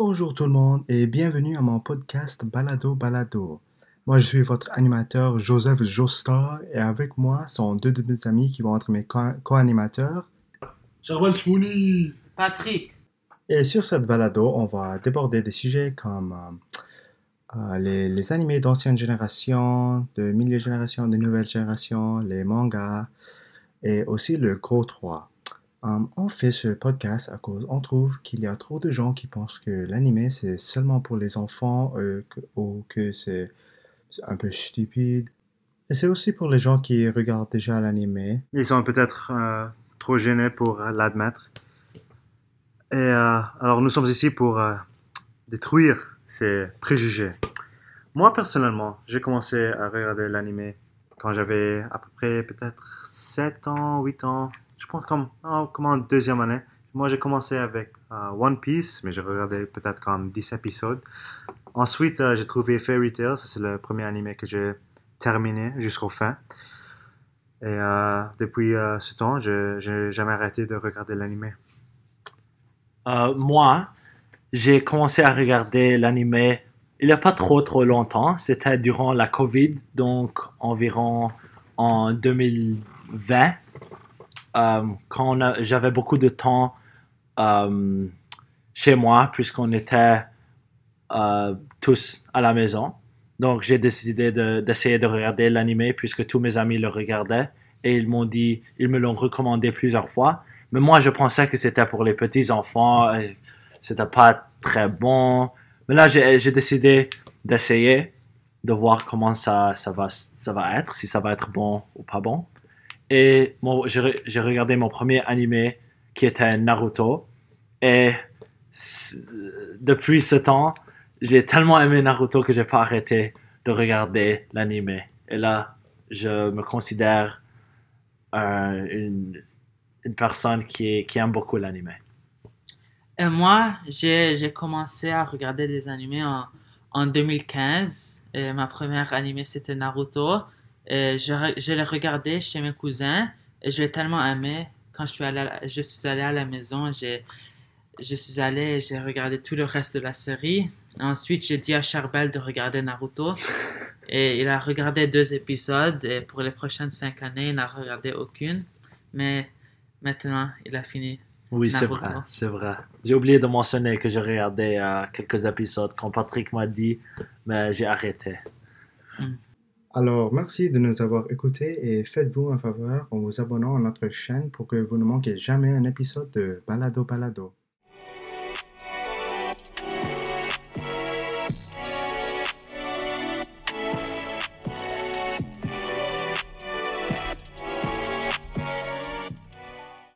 Bonjour tout le monde et bienvenue à mon podcast Balado Balado. Moi je suis votre animateur Joseph Joestar et avec moi sont deux de mes amis qui vont être mes co- co-animateurs. Charbel Chmouni Patrick, Et sur cette balado, on va déborder des sujets comme euh, euh, les, les animés d'ancienne génération, de milieu génération, de nouvelle génération, les mangas et aussi le gros 3. Um, on fait ce podcast à cause on trouve qu'il y a trop de gens qui pensent que l'animé c'est seulement pour les enfants euh, ou que c'est un peu stupide. Et c'est aussi pour les gens qui regardent déjà l'animé. Ils sont peut-être euh, trop gênés pour l'admettre. Et euh, alors nous sommes ici pour détruire ces préjugés. Moi personnellement, j'ai commencé à regarder l'animé quand j'avais à peu près peut-être 7 ans, 8 ans. Je pense comme, oh, deuxième année. Moi j'ai commencé avec euh, One Piece, mais j'ai regardé peut-être comme 10 épisodes. Ensuite euh, j'ai trouvé Fairy Tail, ça c'est le premier animé que j'ai terminé jusqu'au fin. Et euh, depuis ce temps, je n'ai jamais arrêté de regarder l'animé. moi, j'ai commencé à regarder l'anime il n'y a pas trop trop longtemps. C'était durant la Covid, donc environ en 2020, euh, quand j'avais beaucoup de temps euh, chez moi, puisqu'on était euh, tous à la maison. Donc j'ai décidé de- d'essayer de, regarder l'anime puisque tous mes amis le regardaient et ils m'ont dit, ils me l'ont recommandé plusieurs fois. Mais moi, je pensais que c'était pour les petits enfants. C'était pas très bon. Mais là, j'ai décidé d'essayer, de voir comment ça va être, si ça va être bon ou pas bon. Et j'ai re- j'ai regardé mon premier animé qui était Naruto. Et depuis ce temps, j'ai tellement aimé Naruto que j'ai pas arrêté de regarder l'anime. Et là, je me considère euh, une, une personne qui, qui aime beaucoup l'anime. Et moi, j'ai commencé à regarder des animés en, en 2015. Et ma première animé, c'était Naruto. Et je, je l'ai regardé chez mes cousins. Et j'ai tellement aimé. Quand je suis allé à la, je suis allé à la maison, j'ai je suis allé et j'ai regardé tout le reste de la série. Ensuite, j'ai dit à Charbel de regarder Naruto. Et il a regardé deux épisodes. Et pour les prochaines cinq années, il n'a regardé aucune. Mais maintenant, il a fini. Oui, c'est vrai, c'est vrai. J'ai oublié de mentionner que j'ai regardé euh, quelques épisodes quand Patrick m'a dit, mais j'ai arrêté. Alors, merci de nous avoir écoutés et faites-vous un faveur en vous abonnant à notre chaîne pour que vous ne manquez jamais un épisode de Balado Balado.